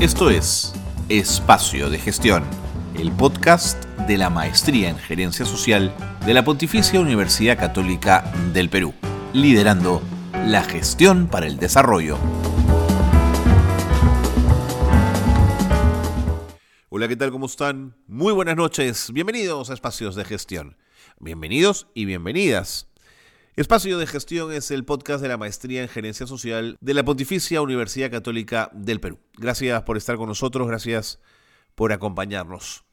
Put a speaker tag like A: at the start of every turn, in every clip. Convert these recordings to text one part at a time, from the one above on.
A: Esto es Espacio de Gestión, el podcast de la Maestría en Gerencia Social de la Pontificia Universidad Católica del Perú, liderando la gestión para el desarrollo. Hola, ¿qué tal? ¿Cómo están? Muy buenas noches. Bienvenidos a Espacios de Gestión. Bienvenidos y bienvenidas. Espacio de Gestión es el podcast de la Maestría en Gerencia Social de la Pontificia Universidad Católica del Perú. Gracias por estar con nosotros, gracias por acompañarnos.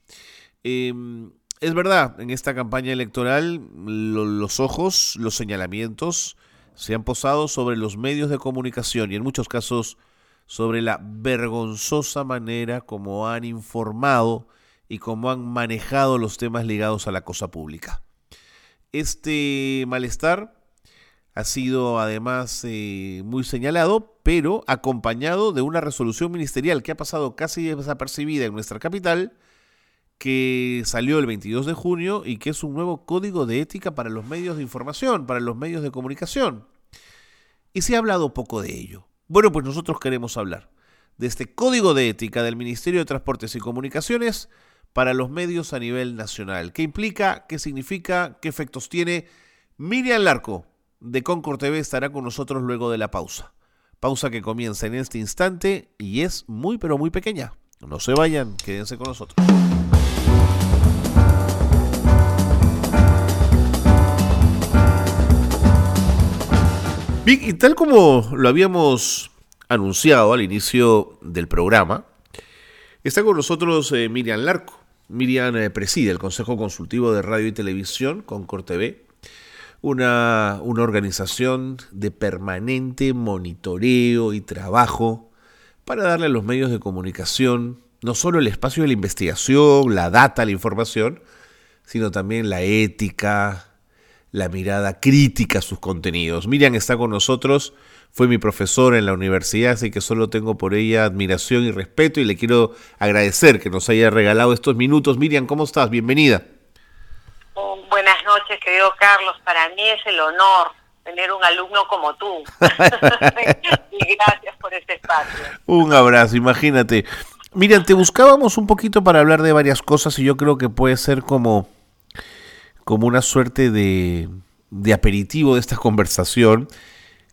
A: Em, es verdad, en esta campaña electoral los ojos, los señalamientos se han posado sobre los medios de comunicación y en muchos casos sobre la vergonzosa manera como han informado y cómo han manejado los temas ligados a la cosa pública. Este malestar ha sido además eh, muy señalado, pero acompañado de una resolución ministerial que ha pasado casi desapercibida en nuestra capital, que salió el 22 de junio y que es un nuevo código de ética para los medios de información, para los medios de comunicación. Y se ha hablado poco de ello. Bueno, pues nosotros queremos hablar de este código de ética del Ministerio de Transportes y Comunicaciones para los medios a nivel nacional. ¿Qué implica? ¿Qué significa? ¿Qué efectos tiene? Miriam Larco, de Concord TV, estará con nosotros luego de la pausa. Pausa que comienza en este instante y es muy pero muy pequeña. No se vayan, quédense con nosotros. Y tal como lo habíamos anunciado al inicio del programa, está con nosotros eh, Miriam Larco. Miriam eh, preside el Consejo Consultivo de Radio y Televisión, Concord TV, una, una organización de permanente monitoreo y trabajo para darle a los medios de comunicación no solo el espacio de la investigación, la data, la información, sino también la ética, la mirada crítica a sus contenidos. Miriam está con nosotros, fue mi profesora en la universidad, así que solo tengo por ella admiración y respeto y le quiero agradecer que nos haya regalado estos minutos. Miriam, ¿cómo estás? Bienvenida.
B: Buenas noches, querido Carlos. Para mí es el honor tener un alumno como tú. y gracias por este espacio.
A: Un abrazo, imagínate. Miriam, te buscábamos un poquito para hablar de varias cosas y yo creo que puede ser como, como una suerte de, de aperitivo de esta conversación.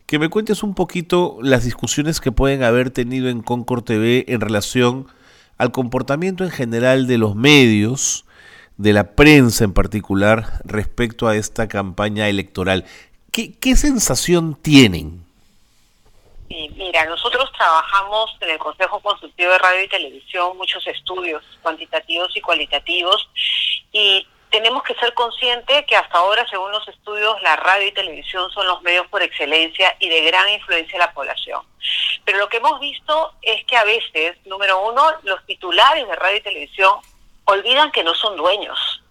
A: Que me cuentes un poquito las discusiones que pueden haber tenido en Concord TV en relación al comportamiento en general de los medios de la prensa en particular respecto a esta campaña electoral. ¿Qué, sensación tienen?
B: Mira, nosotros trabajamos en el Consejo Consultivo de Radio y Televisión muchos estudios cuantitativos y cualitativos y tenemos que ser conscientes que hasta ahora, según los estudios, la radio y televisión son los medios por excelencia y de gran influencia en la población. Pero lo que hemos visto es que a veces, número uno, los titulares de radio y televisión olvidan que no son dueños,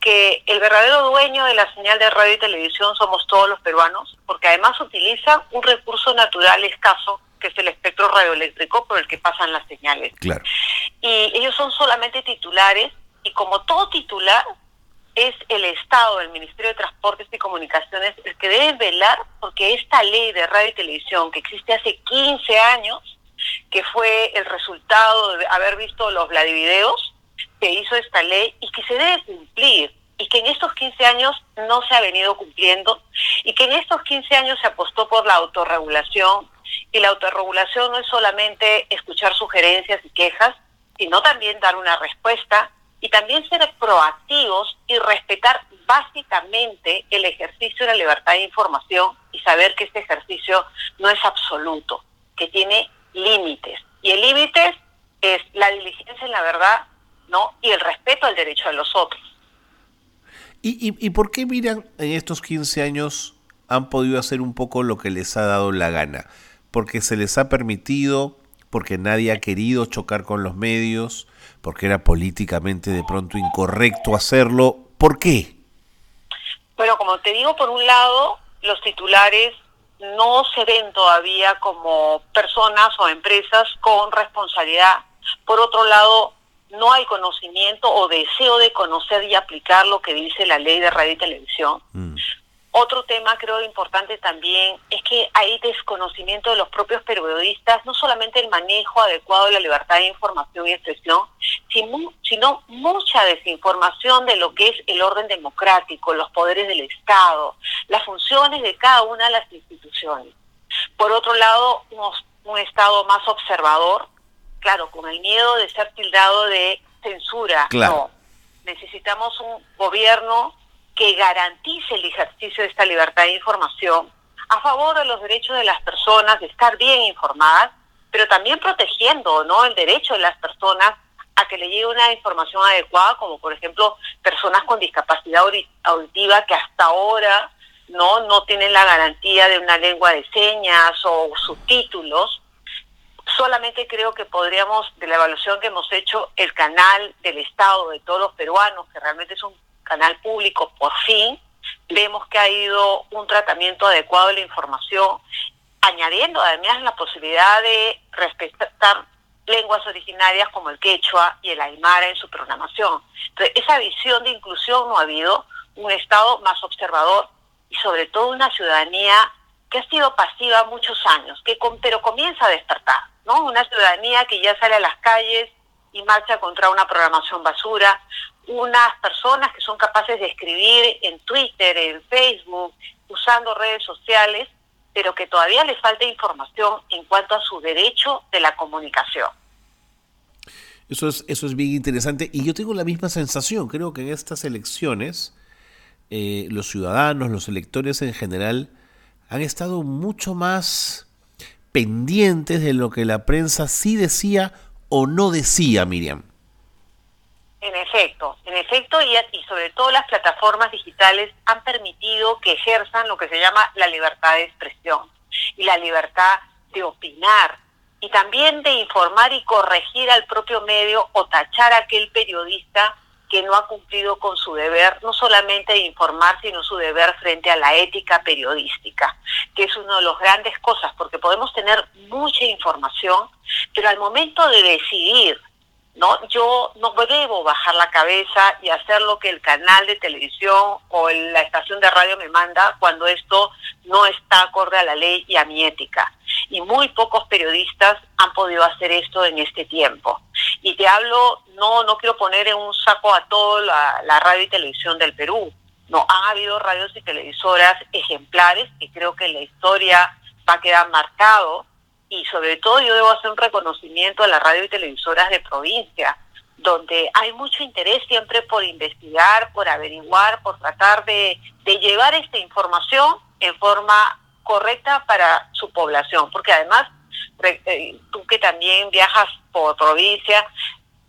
B: que el verdadero dueño de la señal de radio y televisión somos todos los peruanos, porque además utilizan un recurso natural escaso que es el espectro radioeléctrico por el que pasan las señales.
A: Claro.
B: Y ellos son solamente titulares y como todo titular es el Estado, el Ministerio de Transportes y Comunicaciones el que debe velar porque esta ley de radio y televisión que existe hace 15 años, que fue el resultado de haber visto los Vladivideos, que hizo esta ley y que se debe cumplir y que en estos 15 años no se ha venido cumpliendo y que en estos 15 años se apostó por la autorregulación y la autorregulación no es solamente escuchar sugerencias y quejas, sino también dar una respuesta y también ser proactivos y respetar básicamente el ejercicio de la libertad de información y saber que este ejercicio no es absoluto, que tiene límites. Y el límite es la diligencia en la verdad ¿no? y el respeto al derecho de los otros.
A: ¿Y, y, y por qué miran en estos 15 años han podido hacer un poco lo que les ha dado la gana? Porque se les ha permitido, porque nadie ha querido chocar con los medios, porque era políticamente de pronto incorrecto hacerlo. ¿Por qué?
B: Bueno, como te digo, por un lado, los titulares no se ven todavía como personas o empresas con responsabilidad. Por otro lado, no hay conocimiento o deseo de conocer y aplicar lo que dice la ley de radio y televisión. Mm. Otro tema creo importante también es que hay desconocimiento de los propios periodistas, no solamente el manejo adecuado de la libertad de información y expresión, sino mucha desinformación de lo que es el orden democrático, los poderes del Estado, las funciones de cada una de las instituciones. Por otro lado, un, Estado más observador, claro, con el miedo de ser tildado de censura. No, necesitamos un gobierno que garantice el ejercicio de esta libertad de información a favor de los derechos de las personas de estar bien informadas, pero también protegiendo ¿no? el derecho de las personas a que le llegue una información adecuada, como por ejemplo personas con discapacidad auditiva que hasta ahora no no tienen la garantía de una lengua de señas o subtítulos. Solamente creo que podríamos, de la evaluación que hemos hecho, el canal del Estado de todos los peruanos, que realmente es un canal público, por fin vemos que ha habido un tratamiento adecuado de la información, añadiendo además la posibilidad de respetar lenguas originarias como el quechua y el aymara en su programación. Entonces, esa visión de inclusión no ha habido, un Estado más observador y sobre todo una ciudadanía que ha sido pasiva muchos años, que pero comienza a despertar, ¿no? Una ciudadanía que ya sale a las calles y marcha contra una programación basura, unas personas que son capaces de escribir en Twitter, en Facebook, usando redes sociales, pero que todavía les falta información en cuanto a su derecho de la comunicación.
A: Eso es, eso es bien interesante. Y yo tengo la misma sensación, creo que en estas elecciones eh, los ciudadanos, los electores en general, han estado mucho más pendientes de lo que la prensa sí decía o no decía, Miriam.
B: En efecto, en efecto, y, sobre todo las plataformas digitales han permitido que ejerzan lo que se llama la libertad de expresión y la libertad de opinar y también de informar y corregir al propio medio o tachar a aquel periodista que no ha cumplido con su deber, no solamente de informar, sino su deber frente a la ética periodística, que es una de las grandes cosas, porque podemos tener mucha información, pero al momento de decidir ¿no? Yo no debo bajar la cabeza y hacer lo que el canal de televisión o la estación de radio me manda cuando esto no está acorde a la ley y a mi ética. Y muy pocos periodistas han podido hacer esto en este tiempo. Y te hablo, no, no quiero poner en un saco a todo la, la radio y televisión del Perú. No, han habido radios y televisoras ejemplares que creo que en la historia va a quedar marcado y sobre todo yo debo hacer un reconocimiento a las radio y televisoras de provincia, donde hay mucho interés siempre por investigar, por averiguar, por tratar de, llevar esta información en forma correcta para su población, porque además eh, tú que también viajas por provincia,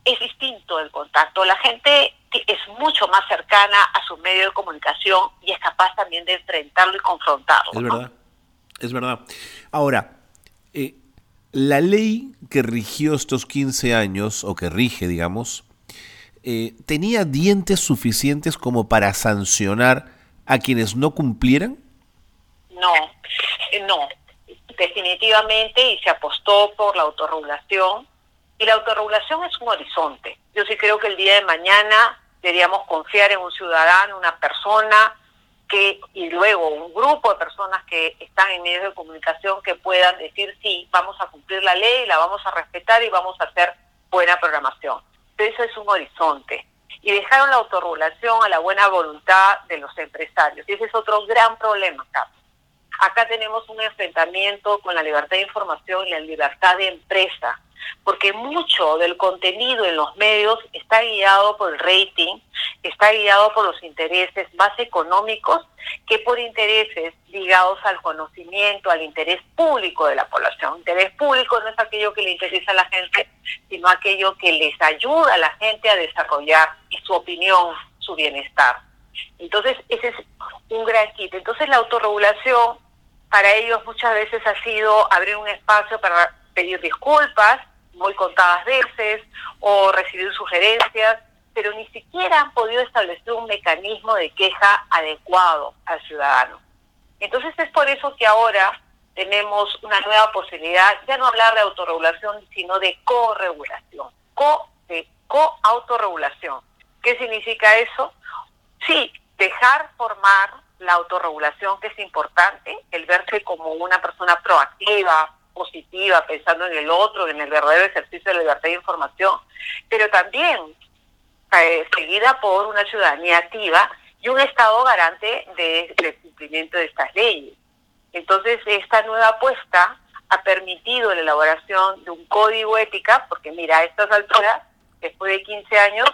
B: es distinto el contacto. La gente es mucho más cercana a su medio de comunicación y es capaz también de enfrentarlo y confrontarlo.
A: Es verdad, es verdad. Ahora, eh, la ley que rigió estos 15 años, o que rige, digamos, eh, ¿tenía dientes suficientes como para sancionar a quienes no cumplieran?
B: No, eh, no, definitivamente, y se apostó por la autorregulación, y la autorregulación es un horizonte. Yo sí creo que el día de mañana deberíamos confiar en un ciudadano, una persona, que y luego un grupo de personas que están en medios de comunicación que puedan decir sí, vamos a cumplir la ley, la vamos a respetar y vamos a hacer buena programación. Pero eso es un horizonte. Y dejaron la autorregulación a la buena voluntad de los empresarios. Y ese es otro gran problema acá. Acá tenemos un enfrentamiento con la libertad de información y la libertad de empresa porque mucho del contenido en los medios está guiado por el rating, está guiado por los intereses más económicos que por intereses ligados al conocimiento, al interés público de la población. Interés público no es aquello que le interesa a la gente, sino aquello que les ayuda a la gente a desarrollar su opinión, su bienestar. Entonces, ese es un gran kit. Entonces, la autorregulación para ellos muchas veces ha sido abrir un espacio para pedir disculpas, muy contadas veces o recibir sugerencias, pero ni siquiera han podido establecer un mecanismo de queja adecuado al ciudadano. Entonces es por eso que ahora tenemos una nueva posibilidad, ya no hablar de autorregulación, sino de corregulación, co de co-autorregulación. ¿Qué significa eso? Sí, dejar formar la autorregulación que es importante, el verse como una persona proactiva, positiva, pensando en el otro, en el verdadero ejercicio de la libertad de información, pero también eh, seguida por una ciudadanía activa y un Estado garante del cumplimiento de estas leyes. Entonces, esta nueva apuesta ha permitido la elaboración de un código ética, porque mira, a estas alturas, después de 15 años,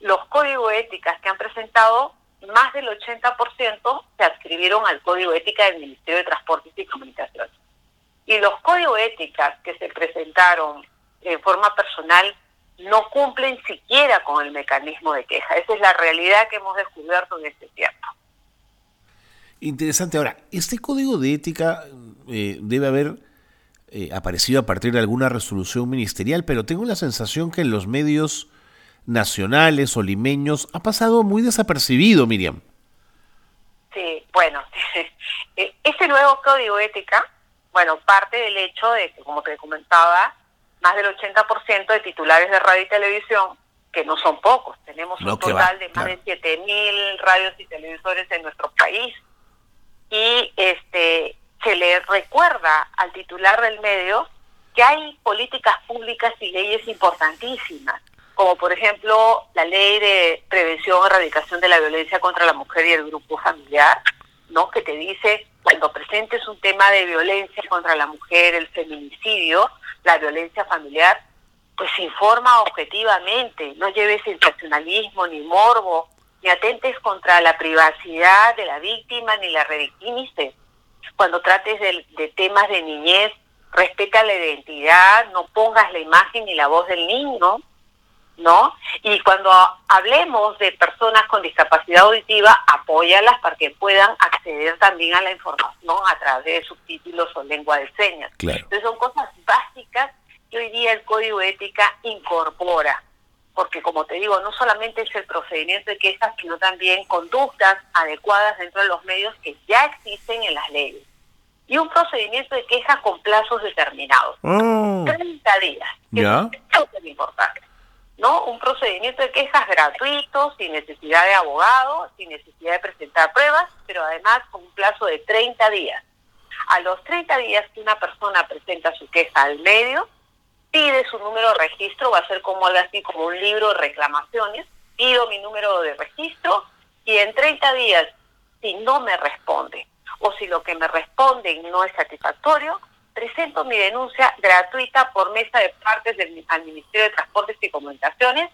B: los códigos éticas que han presentado, más del 80% se adscribieron al código ética del Ministerio de Transportes y Comunicaciones. Y los códigos éticas que se presentaron en forma personal no cumplen siquiera con el mecanismo de queja. Esa es la realidad que hemos descubierto en este tiempo.
A: Interesante. Ahora, ¿este código de ética eh, debe haber eh, aparecido a partir de alguna resolución ministerial? Pero tengo la sensación que en los medios nacionales o limeños ha pasado muy desapercibido, Miriam.
B: Sí, bueno, e-, ese nuevo código ética, bueno, parte del hecho de que, como te comentaba, más del 80% de titulares de radio y televisión, que no son pocos, tenemos un total de más de 7.000 radios y televisores en nuestro país, y este se le recuerda al titular del medio que hay políticas públicas y leyes importantísimas como por ejemplo la ley de prevención y erradicación de la violencia contra la mujer y el grupo familiar, ¿no? Que te dice cuando presentes un tema de violencia contra la mujer, el feminicidio, la violencia familiar, pues informa objetivamente, no lleves sensacionalismo ni morbo, ni atentes contra la privacidad de la víctima ni la revictimices. Cuando trates de, de temas de niñez, respeta la identidad, no pongas la imagen ni la voz del niño, ¿no? Y cuando hablemos de personas con discapacidad auditiva, apóyalas para que puedan acceder también a la información a través de subtítulos o lengua de señas. Entonces son cosas básicas que hoy día el código de ética incorpora, porque como te digo, no solamente es el procedimiento de quejas, sino también conductas adecuadas dentro de los medios que ya existen en las leyes. Y un procedimiento de quejas con plazos determinados. 30 días.
A: ¿Ya?
B: es importante. ¿No? Un procedimiento de quejas gratuito, sin necesidad de abogado, sin necesidad de presentar pruebas, pero además con un plazo de 30 días. A los 30 días que una persona presenta su queja al medio, pide su número de registro, va a ser como algo así como un libro de reclamaciones, pido mi número de registro y en 30 días, si no me responde o si lo que me responden no es satisfactorio, presento mi denuncia gratuita por mesa de partes del, al Ministerio de Transportes y Comunicaciones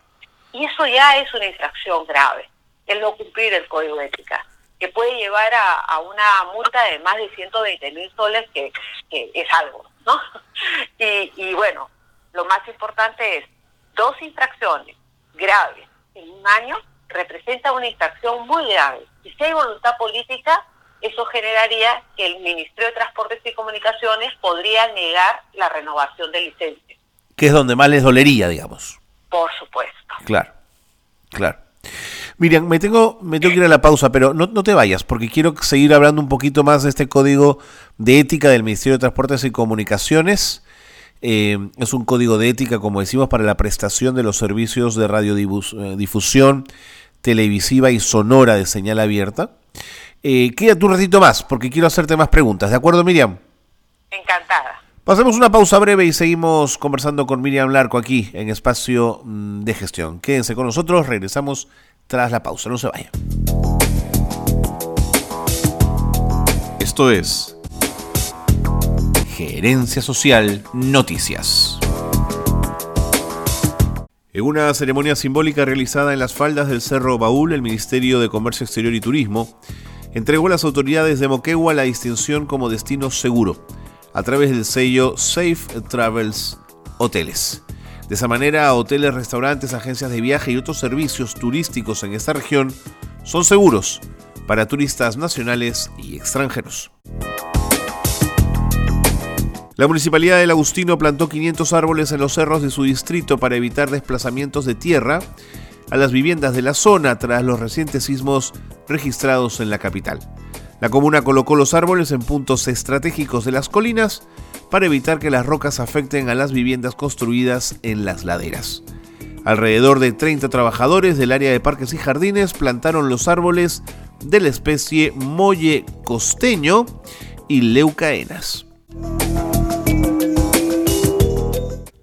B: y eso ya es una infracción grave, el no cumplir el código ética, que puede llevar a, una multa de más de 120 mil soles, que, es algo, ¿no? Y, y bueno, lo más importante es, dos infracciones graves en un año representa una infracción muy grave. Y si hay voluntad política, eso generaría que el Ministerio de Transportes y Comunicaciones podría negar la renovación de licencia.
A: Que es donde más les dolería, digamos.
B: Por supuesto.
A: Claro, claro. Miriam, me tengo, me tengo que ir a la pausa, pero no, no te vayas, porque quiero seguir hablando un poquito más de este código de ética del Ministerio de Transportes y Comunicaciones. Eh, es un código de ética, como decimos, para la prestación de los servicios de radiodifusión eh, televisiva y sonora de señal abierta. Eh, quédate un ratito más porque quiero hacerte más preguntas. ¿De acuerdo, Miriam?
B: Encantada.
A: Pasemos una pausa breve y seguimos conversando con Miriam Larco aquí en Espacio mm, de Gestión. Quédense con nosotros, regresamos tras la pausa. No se vayan. Esto es Gerencia Social Noticias. En una ceremonia simbólica realizada en las faldas del Cerro Baúl, el Ministerio de Comercio Exterior y Turismo entregó a las autoridades de Moquegua la distinción como destino seguro a través del sello Safe Travels Hoteles. De esa manera, hoteles, restaurantes, agencias de viaje y otros servicios turísticos en esta región son seguros para turistas nacionales y extranjeros. La Municipalidad del Agustino plantó 500 árboles en los cerros de su distrito para evitar desplazamientos de tierra a las viviendas de la zona tras los recientes sismos registrados en la capital. La comuna colocó los árboles en puntos estratégicos de las colinas para evitar que las rocas afecten a las viviendas construidas en las laderas. Alrededor de 30 trabajadores del área de parques y jardines plantaron los árboles de la especie molle costeño y leucaenas.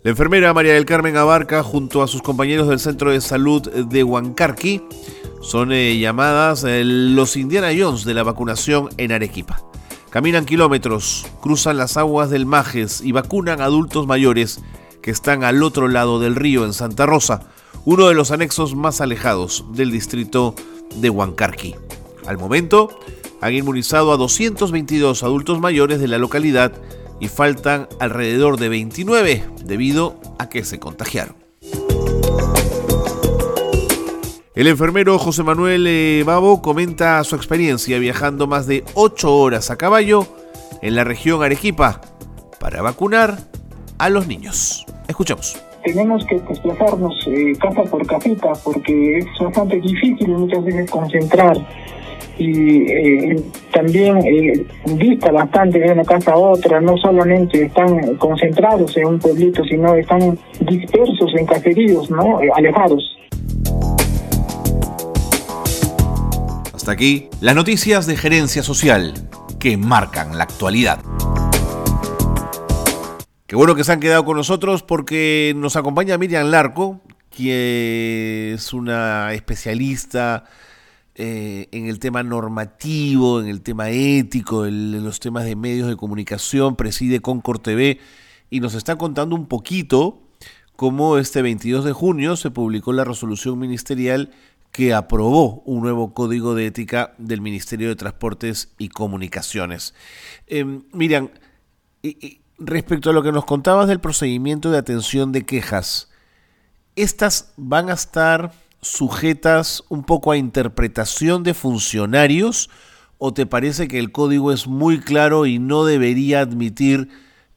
A: La enfermera María del Carmen Abarca, junto a sus compañeros del Centro de Salud de Huancarqui, son eh, llamadas eh, los Indiana Jones de la vacunación en Arequipa. Caminan kilómetros, cruzan las aguas del Majes y vacunan adultos mayores que están al otro lado del río en Santa Rosa, uno de los anexos más alejados del distrito de Huancarqui. Al momento, han inmunizado a 222 adultos mayores de la localidad y faltan alrededor de 29 debido a que se contagiaron. El enfermero José Manuel eh, Babo comenta su experiencia viajando más de 8 horas a caballo en la región Arequipa para vacunar a los niños. Escuchamos.
C: Tenemos que desplazarnos eh, casa por casita porque es bastante difícil muchas veces concentrar y eh, también eh, dista bastante de una casa a otra, no solamente están concentrados en un pueblito, sino están dispersos en ¿no? alejados.
A: Hasta aquí las noticias de gerencia social que marcan la actualidad. Qué bueno que se han quedado con nosotros porque nos acompaña Miriam Larco, que es una especialista eh, en el tema normativo, en el tema ético, en los temas de medios de comunicación, preside Concord TV y nos está contando un poquito cómo este 22 de junio se publicó la resolución ministerial que aprobó un nuevo código de ética del Ministerio de Transportes y Comunicaciones. Eh, Miriam, respecto a lo que nos contabas del procedimiento de atención de quejas, ¿estas van a estar sujetas un poco a interpretación de funcionarios o te parece que el código es muy claro y no debería admitir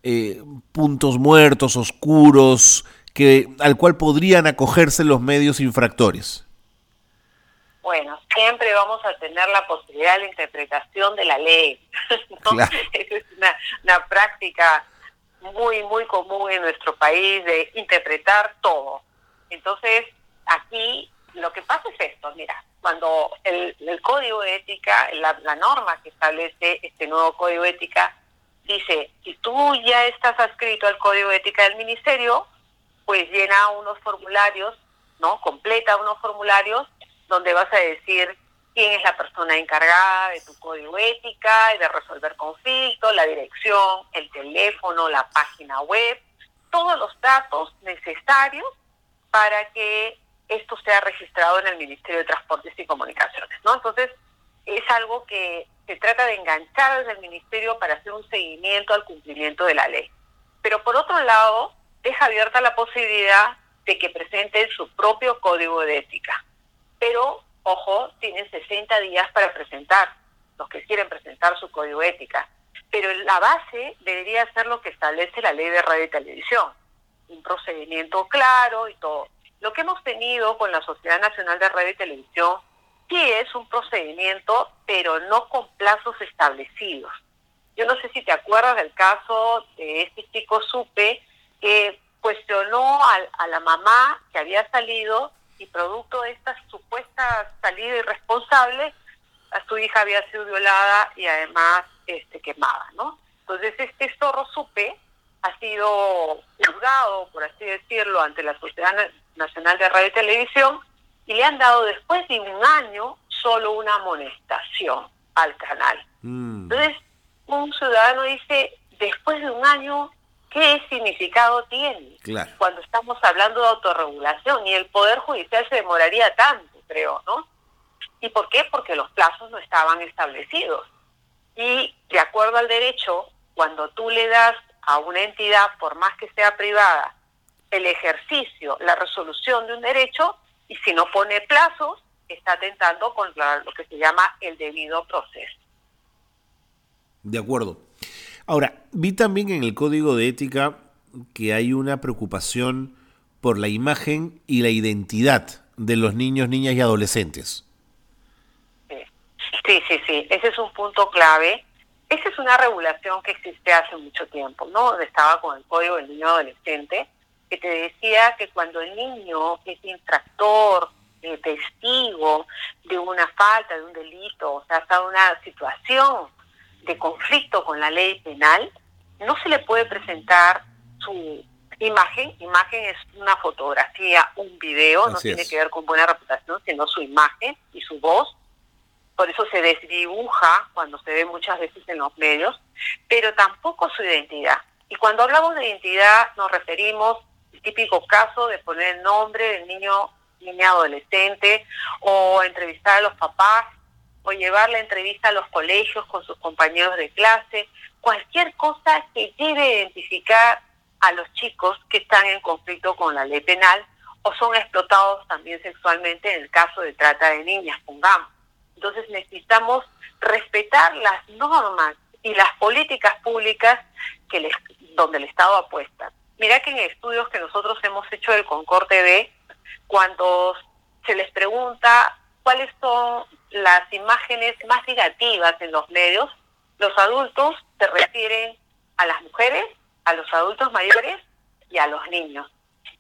A: eh, puntos muertos, oscuros, que, al cual podrían acogerse los medios infractores?
B: Bueno, siempre vamos a tener la posibilidad de la interpretación de la ley. es una, una práctica muy, muy común en nuestro país de interpretar todo. Entonces, aquí lo que pasa es esto, mira, cuando el, código de ética, la, norma que establece este nuevo código de ética, dice, si tú ya estás adscrito al código de ética del ministerio, pues llena unos formularios, ¿no? Completa unos formularios donde vas a decir quién es la persona encargada de tu código ética y de resolver conflictos, la dirección, el teléfono, la página web, todos los datos necesarios para que esto sea registrado en el Ministerio de Transportes y Comunicaciones, ¿no? Entonces, es algo que se trata de enganchar desde el Ministerio para hacer un seguimiento al cumplimiento de la ley. Pero por otro lado, deja abierta la posibilidad de que presenten su propio código de ética. Pero, ojo, tienen 60 días para presentar, los que quieren presentar su código de ética. Pero la base debería ser lo que establece la ley de radio y televisión. Un procedimiento claro y todo. Lo que hemos tenido con la Sociedad Nacional de Radio y Televisión sí es un procedimiento, pero no con plazos establecidos. Yo no sé si te acuerdas del caso de este chico Supe que cuestionó a, la mamá que había salido y producto de esta supuesta salida irresponsable, a su hija había sido violada y además este, quemada, ¿no? Entonces este zorro Supe ha sido juzgado, por así decirlo, ante la Sociedad Nacional de Radio y Televisión y le han dado después de un año solo una amonestación al canal. Mm. Entonces, un ciudadano dice, después de un año, ¿qué significado tiene? Cuando estamos hablando de autorregulación y el Poder Judicial se demoraría tanto, creo, ¿no? ¿Y por qué? Porque los plazos no estaban establecidos. Y de acuerdo al derecho, cuando tú le das a una entidad, por más que sea privada, el ejercicio, la resolución de un derecho y si no pone plazos, está atentando contra lo que se llama el debido proceso.
A: De acuerdo. Ahora, vi también en el código de ética que hay una preocupación por la imagen y la identidad de los niños, niñas y adolescentes.
B: Sí, sí, sí, ese es un punto clave. Esa es una regulación que existe hace mucho tiempo, ¿no? Estaba con el Código del Niño Adolescente, que te decía que cuando el niño es infractor eh, testigo de una falta, de un delito, o sea, hasta una situación de conflicto con la ley penal, no se le puede presentar su imagen. Imagen es una fotografía, un video, no tiene que ver con buena reputación, sino su imagen y su voz. Por eso se desdibuja cuando se ve muchas veces en los medios, pero tampoco su identidad. Y cuando hablamos de identidad nos referimos al típico caso de poner el nombre del niño, niña adolescente, o entrevistar a los papás, o llevar la entrevista a los colegios con sus compañeros de clase, cualquier cosa que lleve a identificar a los chicos que están en conflicto con la ley penal o son explotados también sexualmente en el caso de trata de niñas, pongamos. Entonces necesitamos respetar las normas y las políticas públicas que donde el Estado apuesta. Mira que en estudios que nosotros hemos hecho del Concord TV, cuando se les pregunta cuáles son las imágenes más negativas en los medios, los adultos se refieren a las mujeres, a los adultos mayores y a los niños.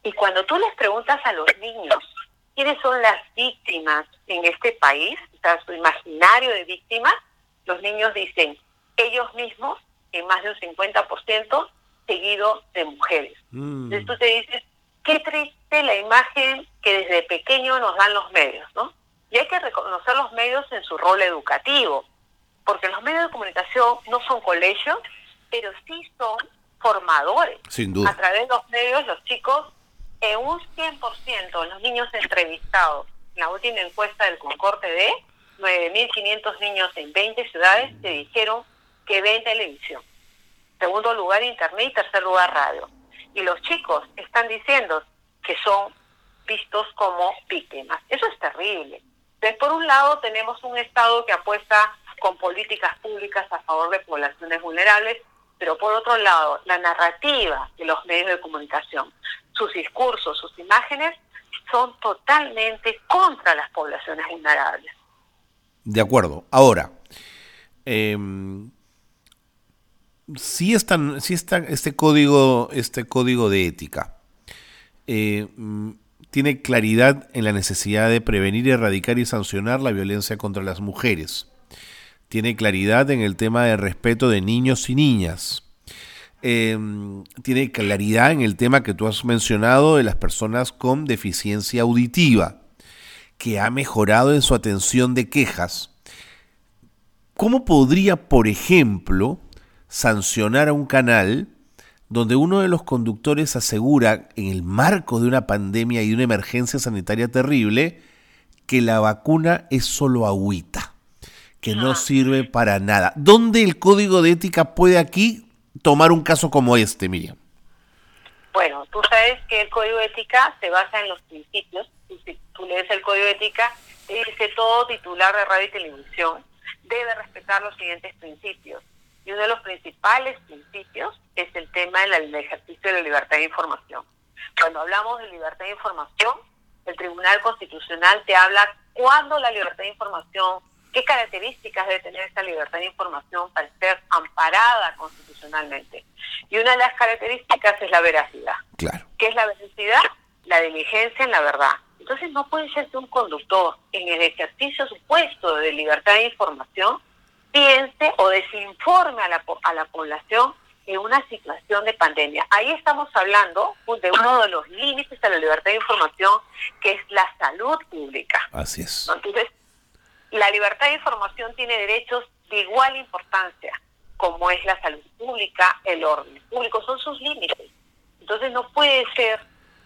B: Y cuando tú les preguntas a los niños quiénes son las víctimas en este país, o sea, su imaginario de víctimas, los niños dicen ellos mismos en más de un 50%, seguido de mujeres. Mm. Entonces tú te dices, qué triste la imagen que desde pequeño nos dan los medios, ¿no? Y hay que reconocer los medios en su rol educativo, porque los medios de comunicación no son colegios, pero sí son formadores.
A: Sin duda.
B: A través de los medios, los chicos, en un 100%, los niños entrevistados, en la última encuesta del Concord TV, 9.500 niños en 20 ciudades te dijeron que ven televisión. Segundo lugar, internet y tercer lugar, radio. Y los chicos están diciendo que son vistos como víctimas. Eso es terrible. Entonces, por un lado, tenemos un Estado que apuesta con políticas públicas a favor de poblaciones vulnerables, pero por otro lado, la narrativa de los medios de comunicación, sus discursos, sus imágenes, son totalmente contra las poblaciones vulnerables.
A: De acuerdo. Ahora, eh, si está, está este código, este código de ética. Eh, tiene claridad en la necesidad de prevenir, erradicar y sancionar la violencia contra las mujeres. Tiene claridad en el tema de respeto de niños y niñas. Em, tiene claridad en el tema que tú has mencionado de las personas con deficiencia auditiva, que ha mejorado en su atención de quejas. ¿Cómo podría, por ejemplo, sancionar a un canal donde uno de los conductores asegura, en el marco de una pandemia y de una emergencia sanitaria terrible, que la vacuna es solo agüita, que no sirve para nada. ¿Dónde el código de ética puede aquí tomar un caso como este, Miriam?
B: Bueno, tú sabes que el código de ética se basa en los principios. Si tú lees el código de ética, dice todo titular de radio y televisión debe respetar los siguientes principios y uno de los principales principios es el tema del ejercicio de la libertad de información. Cuando hablamos de libertad de información, el Tribunal Constitucional te habla cuándo la libertad de información, qué características debe tener esta libertad de información para ser amparada constitucionalmente. Y una de las características es la veracidad.
A: Claro.
B: ¿Qué es la veracidad? La diligencia en la verdad. Entonces no puede ser que un conductor en el ejercicio supuesto de libertad de información piense o desinforme a la, a la población en una situación de pandemia. Ahí estamos hablando de uno de los límites a la libertad de información, que es la salud pública.
A: Así es.
B: Entonces, la libertad de información tiene derechos de igual importancia, como es la salud pública, el orden público, son sus límites. Entonces, no puede ser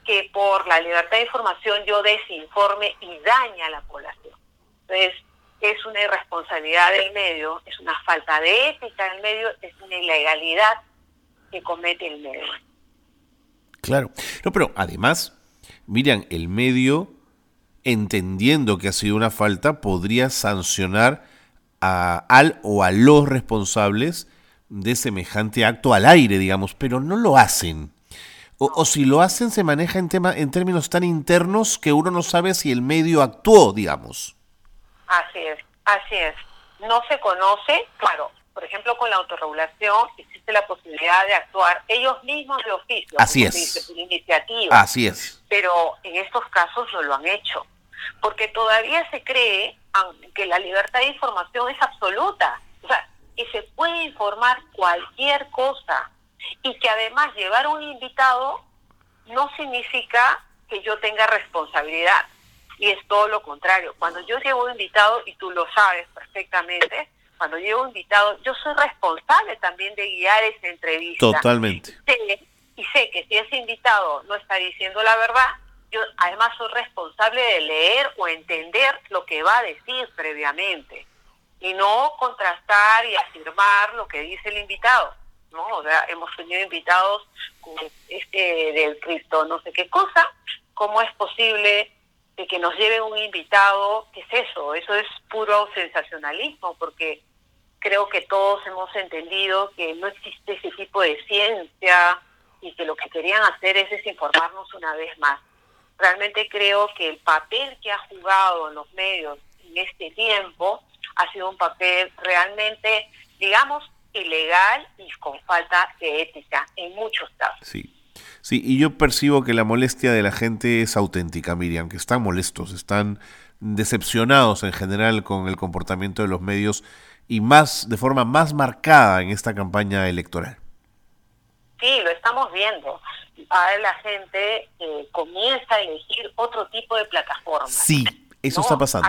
B: que por la libertad de información yo desinforme y dañe a la población. Entonces, es una irresponsabilidad del medio, es una falta de ética del medio, es una ilegalidad que comete el medio.
A: Claro, no, pero además, miren, el medio, entendiendo que ha sido una falta, podría sancionar a, al o a los responsables de semejante acto al aire, digamos, pero no lo hacen. O, o, si lo hacen, se maneja en, tema, en términos tan internos que uno no sabe si el medio actuó, digamos.
B: Así es, así es. No se conoce, claro, por ejemplo, con la autorregulación existe la posibilidad de actuar ellos mismos de oficio.
A: Así es.
B: iniciativa.
A: Así es.
B: Pero en estos casos no lo han hecho. Porque todavía se cree que la libertad de información es absoluta, o sea, que se puede informar cualquier cosa y que además llevar un invitado no significa que yo tenga responsabilidad. Y es todo lo contrario. Cuando yo llevo un invitado, y tú lo sabes perfectamente, cuando llevo invitado, yo soy responsable también de guiar esa entrevista.
A: Totalmente.
B: y sé que si ese invitado no está diciendo la verdad, yo además soy responsable de leer o entender lo que va a decir previamente y no contrastar y afirmar lo que dice el invitado. ¿no? O sea, hemos tenido invitados este del Cristo, no sé qué cosa. ¿Cómo es posible que nos lleve un invitado? ¿Qué es eso? Eso es puro sensacionalismo, porque creo que todos hemos entendido que no existe ese tipo de ciencia y que lo que querían hacer es desinformarnos una vez más. Realmente creo que el papel que ha jugado en los medios en este tiempo ha sido un papel realmente, digamos, ilegal y con falta de ética en muchos casos.
A: Sí. Sí, y yo percibo que la molestia de la gente es auténtica, Miriam, que están molestos, están decepcionados en general con el comportamiento de los medios y más de forma más marcada en esta campaña electoral.
B: Sí, lo estamos viendo. Ahora la gente eh, comienza a elegir otro tipo de plataformas.
A: Sí, eso está pasando.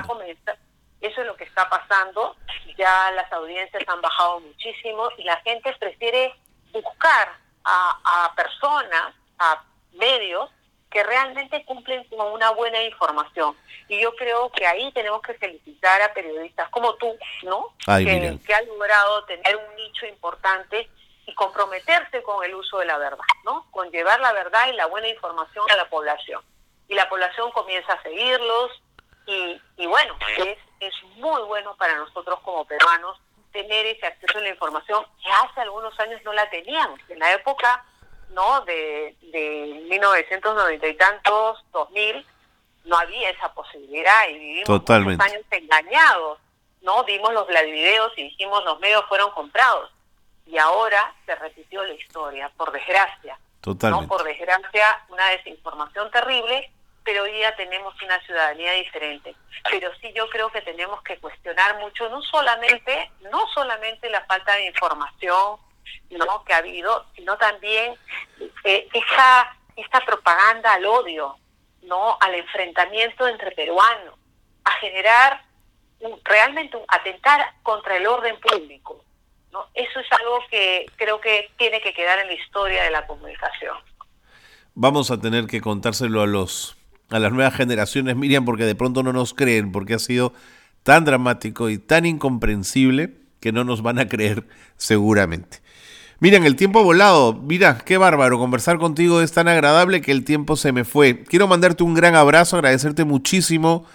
B: Eso es lo que está pasando. Ya las audiencias han bajado muchísimo y la gente prefiere buscar a, a personas, a medios que realmente cumplen con una buena información. Y yo creo que ahí tenemos que felicitar a periodistas como tú, ¿no? que, que han logrado tener un nicho importante y comprometerse con el uso de la verdad, ¿no? Con llevar la verdad y la buena información a la población. Y la población comienza a seguirlos y, y bueno, es, es muy bueno para nosotros como peruanos tener ese acceso a la información que hace algunos años no la teníamos. En la época ¿no? De, de 1990 y tantos, 2000, no había esa posibilidad y vivimos
A: Totalmente.
B: años engañados, ¿no? Vimos los videos y dijimos los medios fueron comprados. Y ahora se repitió la historia, por desgracia.
A: Totalmente.
B: ¿no? Por desgracia, una desinformación terrible, pero hoy día tenemos una ciudadanía diferente. Pero sí yo creo que tenemos que cuestionar mucho, no solamente, no solamente la falta de información, ¿no? que ha habido, sino también eh, esa, esta propaganda al odio, ¿no? al enfrentamiento entre peruanos, a generar un, realmente un atentar contra el orden público. ¿No? Eso es algo que creo que tiene que quedar en la historia de la comunicación.
A: Vamos a tener que contárselo a los a las nuevas generaciones, Miriam, porque de pronto no nos creen, porque ha sido tan dramático y tan incomprensible que no nos van a creer seguramente. Miren, el tiempo volado. Mira, qué bárbaro. Conversar contigo es tan agradable que el tiempo se me fue. Quiero mandarte un gran abrazo, agradecerte muchísimo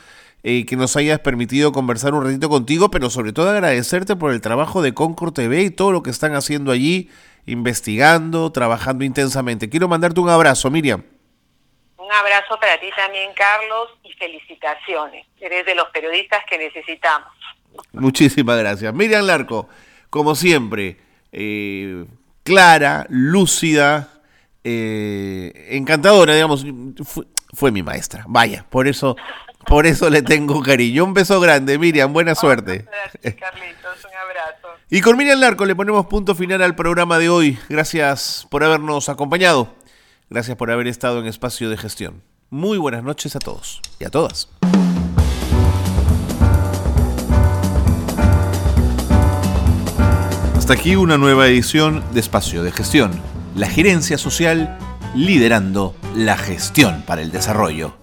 A: eh, que nos hayas permitido conversar un ratito contigo, pero sobre todo agradecerte por el trabajo de Concord TV y todo lo que están haciendo allí, investigando, trabajando intensamente. Quiero mandarte un abrazo, Miriam.
B: Un abrazo para ti también, Carlos, y felicitaciones. Eres de los periodistas que necesitamos.
A: Muchísimas gracias. Miriam Larco, como siempre eh, clara, lúcida, eh, encantadora, digamos, fue, mi maestra. Vaya, por eso, por eso le tengo cariño. Un beso grande, Miriam, buena suerte.
B: Gracias, Carlitos, un abrazo.
A: Y con Miriam Larco le ponemos punto final al programa de hoy. Gracias por habernos acompañado. Gracias por haber estado en espacio de gestión. Muy buenas noches a todos y a todas. Hasta aquí una nueva edición de Espacio de Gestión, la gerencia social liderando la gestión para el desarrollo.